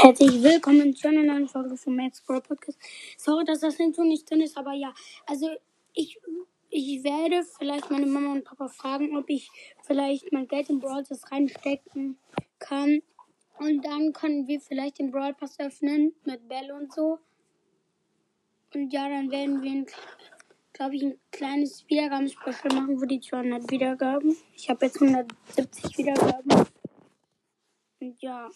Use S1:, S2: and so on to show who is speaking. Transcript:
S1: Herzlich willkommen zu einer neuen Folge vom Max Pro Podcast. Sorry, dass das Intro nicht drin ist, aber ja, also ich, ich werde vielleicht meine Mama und Papa fragen, ob ich vielleicht mein Geld in Brawl Pass reinstecken kann. Und dann können wir vielleicht den Brawl Pass öffnen mit Bell und so. Und ja, dann werden wir, glaube ich, ein kleines Wiedergabenspecial machen wo die 200 Wiedergaben. Ich habe jetzt 170 Wiedergaben. Und ja.